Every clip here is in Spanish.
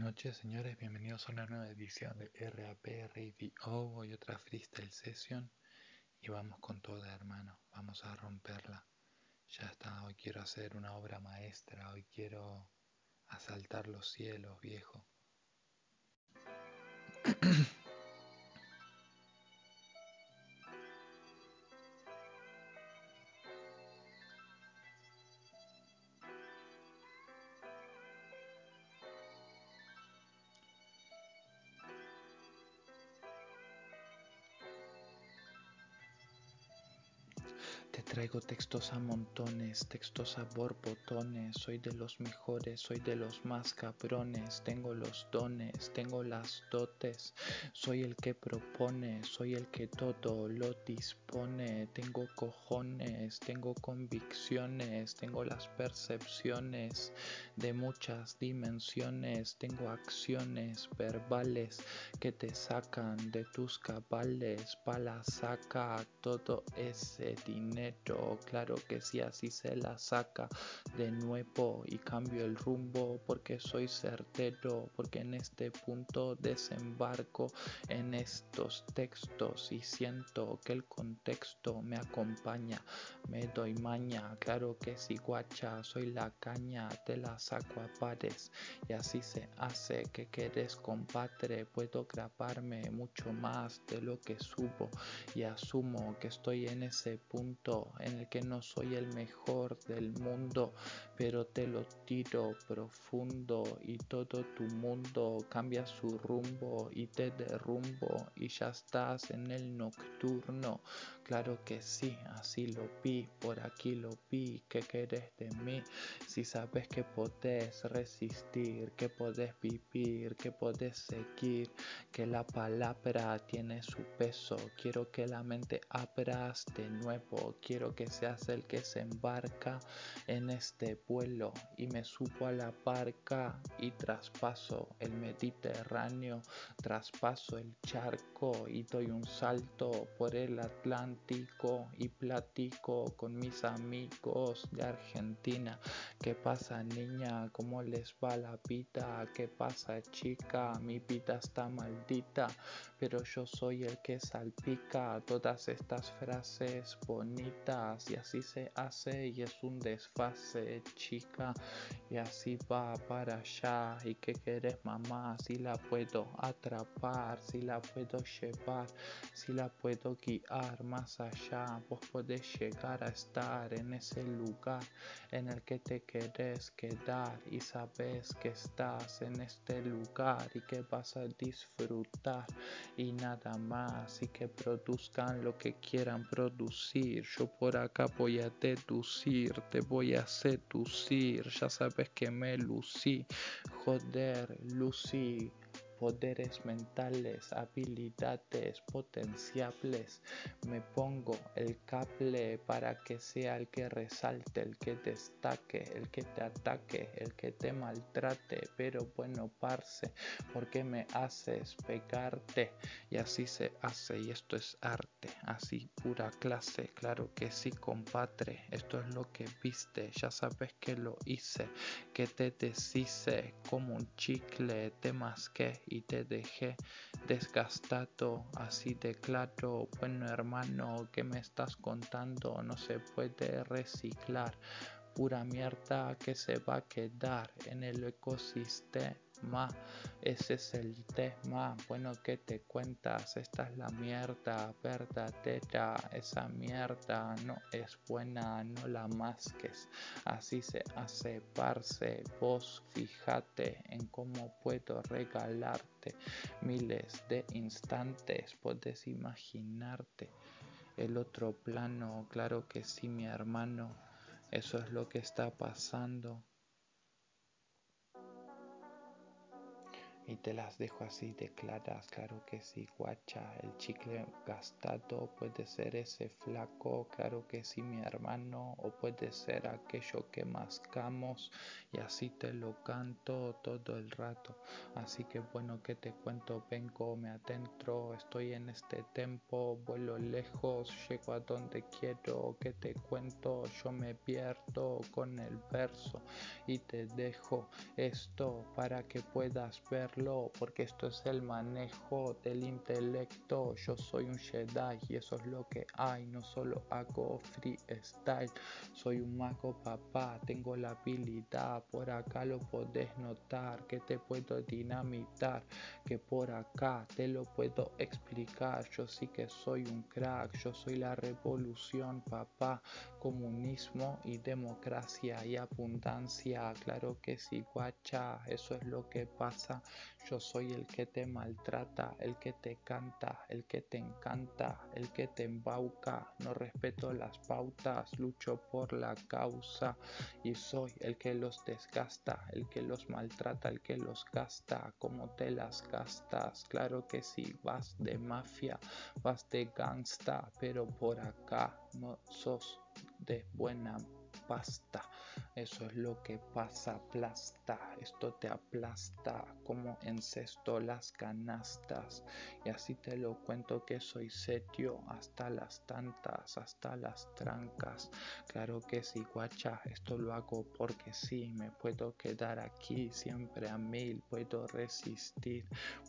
noches, señores. Bienvenidos a una nueva edición de RAP Radio. Hoy otra freestyle session. Y vamos con toda, hermano. Vamos a romperla. Ya está. Hoy quiero hacer una obra maestra. Hoy quiero asaltar los cielos, viejo. traigo textos a montones, textos a borbotones, soy de los mejores, soy de los más cabrones, tengo los dones, tengo las dotes, soy el que propone, soy el que todo lo dispone, tengo cojones, tengo convicciones, tengo las percepciones de muchas dimensiones, tengo acciones verbales que te sacan de tus cabales, la saca todo ese dinero claro que sí, así se la saca de nuevo y cambio el rumbo porque soy certero, porque en este punto desembarco en estos textos y siento que el contexto me acompaña, me doy maña, claro que sí, guacha, soy la caña, te la saco a y así se hace que querés compadre, puedo grabarme mucho más de lo que subo y asumo que estoy en ese punto en el que no soy el mejor del mundo, pero te lo tiro profundo y todo tu mundo cambia su rumbo y te derrumbo y ya estás en el nocturno. Claro que sí, así lo vi, por aquí lo vi, ¿qué querés de mí? Si sabes que podés resistir, que podés vivir, que podés seguir, que la palabra tiene su peso, quiero que la mente abras de nuevo, quiero que seas el que se embarca en este vuelo. Y me subo a la barca y traspaso el Mediterráneo, traspaso el charco y doy un salto por el Atlántico y platico con mis amigos de Argentina. ¿Qué pasa niña? ¿Cómo les va la vida? ¿Qué pasa chica? Mi vida está maldita, pero yo soy el que salpica todas estas frases bonitas y así se hace y es un desfase chica y así va para allá y que querés mamá si la puedo atrapar si la puedo llevar si la puedo guiar más allá. Vos podés llegar a estar en ese lugar en el que te querés quedar y sabes que estás en este lugar y que vas a disfrutar y nada más y que produzcan lo que quieran producir. Por acá voy a deducir, te voy a seducir, ya sabes que me lucí, joder, lucí poderes mentales, habilidades potenciables. Me pongo el cable para que sea el que resalte, el que destaque, el que te ataque, el que te maltrate. Pero bueno, parce, porque me haces pegarte? Y así se hace, y esto es arte, así pura clase. Claro que sí, compadre, esto es lo que viste, ya sabes que lo hice, que te deshice como un chicle, te masqué y te dejé desgastado así de claro. Bueno hermano, ¿qué me estás contando? No se puede reciclar. Pura mierda que se va a quedar en el ecosistema ese es el tema. Bueno, que te cuentas? Esta es la mierda verdadera. Esa mierda no es buena, no la masques. Así se hace, parce. Vos fíjate en cómo puedo regalarte miles de instantes. Puedes imaginarte el otro plano. Claro que sí, mi hermano. Eso es lo que está pasando. Y te las dejo así de claras, claro que sí, guacha, el chicle gastado puede ser ese flaco, claro que sí, mi hermano, o puede ser aquello que mascamos y así te lo canto todo el rato. Así que bueno, que te cuento, vengo, me adentro, estoy en este tempo, vuelo lejos, llego a donde quiero, que te cuento, yo me pierdo con el verso y te dejo esto para que puedas verlo, porque esto es el manejo del intelecto, yo soy un Jedi y eso es lo que hay, no solo hago freestyle, soy un mago papá, tengo la habilidad, por acá lo podés notar, que te puedo dinamitar, que por acá te lo puedo explicar, yo sí que soy un crack, yo soy la revolución papá, comunismo y democracia y abundancia, claro que sí guacha, eso es lo que pasa, yo soy el que te maltrata, el que te canta, el que te encanta, el que te embauca. No respeto las pautas, lucho por la causa y soy el que los desgasta, el que los maltrata, el que los gasta. como te las gastas? Claro que sí, vas de mafia, vas de gangsta, pero por acá no sos de buena pasta. Eso es lo que pasa, aplasta, esto te aplasta como encesto las canastas. Y así te lo cuento que soy setio hasta las tantas, hasta las trancas. Claro que sí, guacha, esto lo hago porque sí, me puedo quedar aquí siempre a mil, puedo resistir,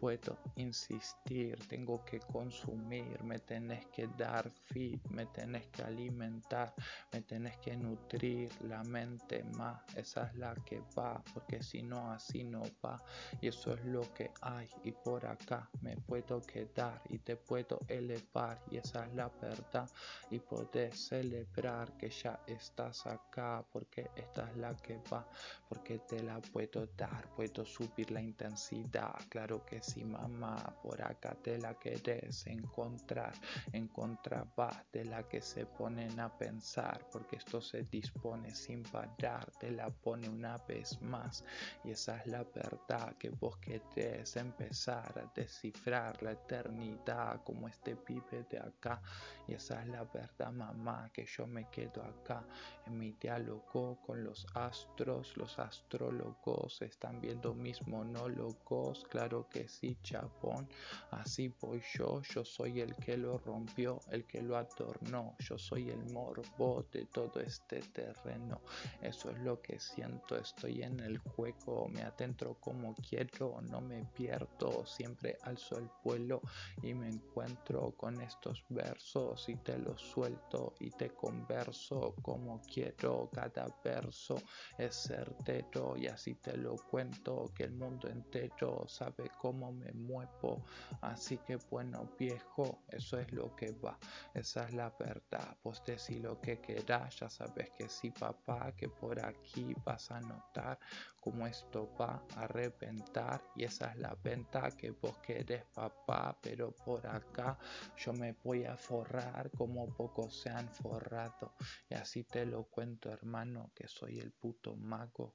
puedo insistir, tengo que consumir, me tenés que dar fit, me tenés que alimentar, me tenés que nutrir la mente más, esa es la que va, porque si no así no va, y eso es lo que hay, y por acá me puedo quedar y te puedo elevar, y esa es la verdad, y poder celebrar que ya estás acá, porque esta es la que va, porque te la puedo dar, puedo subir la intensidad, claro que sí mamá, por acá te la querés encontrar, encontrar va de la que se ponen a pensar, porque esto se dispone pone sin parar, te la pone una vez más. Y esa es la verdad que vos querés empezar a descifrar la eternidad como este pibe de acá. Y esa es la verdad, mamá, que yo me quedo acá en mi diálogo con los astros. Los astrólogos están viendo mis monólogos, claro que sí, chapón. Así voy yo, yo soy el que lo rompió, el que lo adornó, yo soy el morbo de todo este terreno. Eso es lo que siento, estoy en el juego, me atentro como quiero, no me pierdo, siempre alzo el vuelo y me encuentro con estos versos y te los suelto y te converso como quiero. Cada verso es certero y así te lo cuento que el mundo entero sabe cómo me muevo. Así que bueno, viejo, eso es lo que va, esa es la verdad. Vos decís lo que querás, ya sabes que sí, papá, que por aquí vas a notar cómo esto va a reventar. Y esa es la venta que vos querés, papá, pero por acá yo me voy a forrar como pocos se han forrado. Y así te lo cuento, hermano, que soy el puto mago.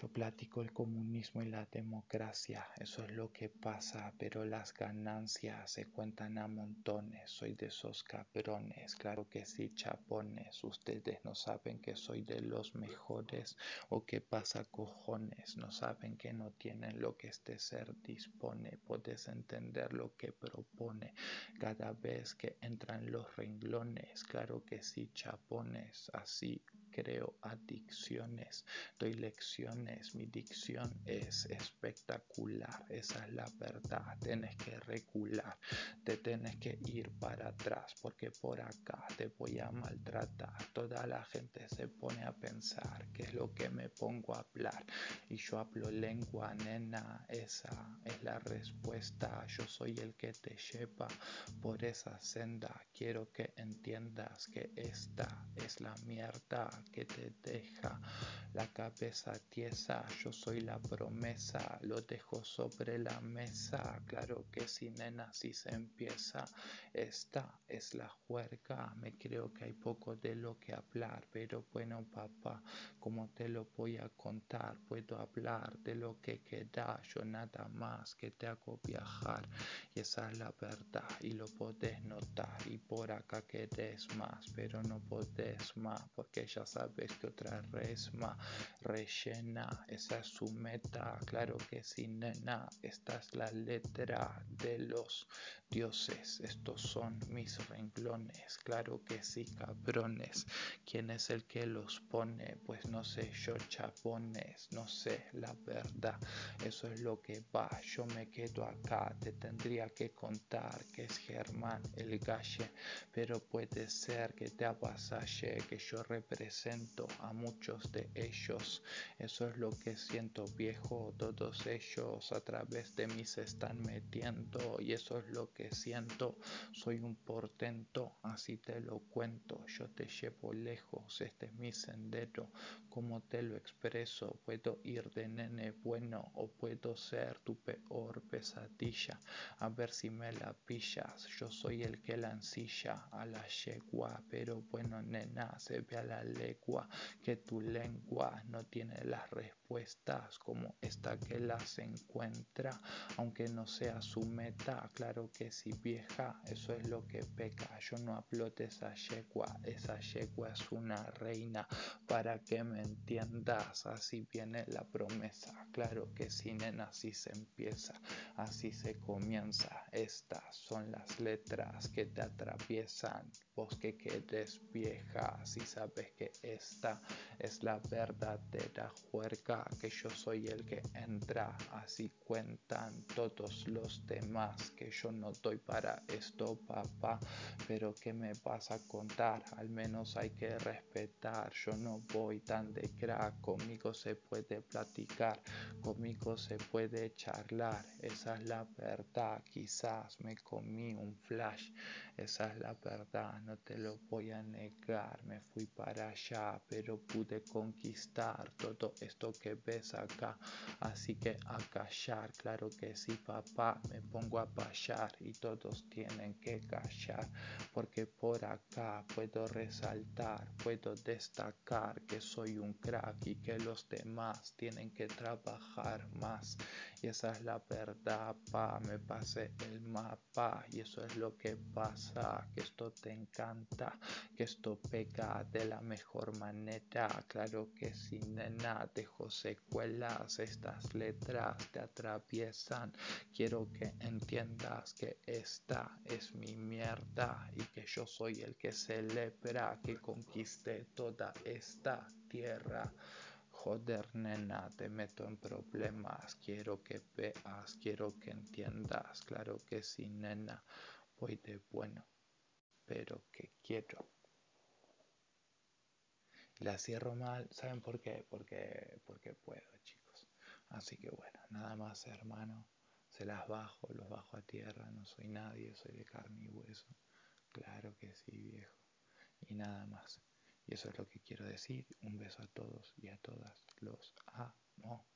Yo platico el comunismo y la democracia, eso es lo que pasa, pero las ganancias se cuentan a montones, soy de esos cabrones, claro que sí, chapones, ustedes no saben que soy de los mejores o qué pasa cojones, no saben que no tienen lo que este ser dispone, puedes entender lo que propone cada vez que entran los renglones, claro que sí, chapones, así creo adicciones, doy lecciones, mi dicción es espectacular, esa es la verdad, tienes que recular, te tienes que ir para atrás porque por acá te voy a maltratar, toda la gente se pone a pensar qué es lo que me pongo a hablar y yo hablo lengua nena, esa es la respuesta, yo soy el que te lleva por esa senda, quiero que entiendas que esta es la mierda que te deja la cabeza tiesa. Yo soy la promesa, lo dejo sobre la mesa. Claro que si nena, si se empieza. Esta es la juerga. Me creo que hay poco de lo que hablar, pero bueno, papá, como te lo voy a contar, puedo hablar de lo que queda. Yo nada más que te hago viajar y esa es la verdad y lo podés notar y por acá querés más pero no podés más porque ya sabes que otra resma rellena esa es su meta. Claro que sí nena esta es la letra de los dioses. Estos son mis renglones. Claro que sí cabrones. Quién es el que los pone pues no sé yo chapones no sé la verdad. Eso es lo que va. Yo me quedo acá. Te tendría que contar que es Germán el galle, pero puede ser que te avasalle que yo a muchos de ellos. Eso es lo que siento viejo, todos ellos a través de mí se están metiendo y eso es lo que siento. Soy un portento, así te lo cuento, yo te llevo lejos, este es mi sendero, como te lo expreso, puedo ir de nene bueno o puedo ser tu peor pesadilla a ver si me la pillas. Yo soy el que la ensilla a la yegua, pero bueno, nena, se ve a la que tu lengua no tiene las respuestas como esta que las encuentra, aunque no sea su meta. Claro que si vieja, eso es lo que peca. Yo no hablo de esa yegua, esa yegua es una reina. Para que me entiendas, así viene la promesa. Claro que si nena, así se empieza, así se comienza. Estas son las letras que te atraviesan. Vos que quedes vieja, si sabes que esta es la verdadera juerga, que yo soy el que entra. Así cuentan todos los demás, que yo no doy para esto, papá. Pero que me vas a contar? Al menos hay que respetar. Yo no voy tan de crack, conmigo se puede platicar, conmigo se puede charlar. Esa es la verdad, quizás me comí un flash, esa es la verdad, no te lo voy a negar, me fui para allá, pero pude conquistar todo esto que ves acá, así que a callar, claro que sí papá, me pongo a payar y todos tienen que callar, porque por acá puedo resaltar, puedo destacar que soy un crack y que los demás tienen que trabajar más, y esa es la verdad, pa, me pasé el mapa y eso es lo que pasa, que esto te encanta, que esto pega de la mejor claro que sin nena dejo secuelas, estas letras te atraviesan, quiero que entiendas que esta es mi mierda y que yo soy el que celebra que conquiste toda esta tierra. Joder, nena, te meto en problemas. Quiero que veas, quiero que entiendas. Claro que sí, nena, voy de bueno, pero que quiero. La cierro mal, ¿saben por qué? Porque, porque puedo, chicos. Así que bueno, nada más, hermano. Se las bajo, los bajo a tierra. No soy nadie, soy de carne y hueso. Claro que sí, viejo. Y nada más. Y eso es lo que quiero decir. Un beso a todos y a todas. Los amo.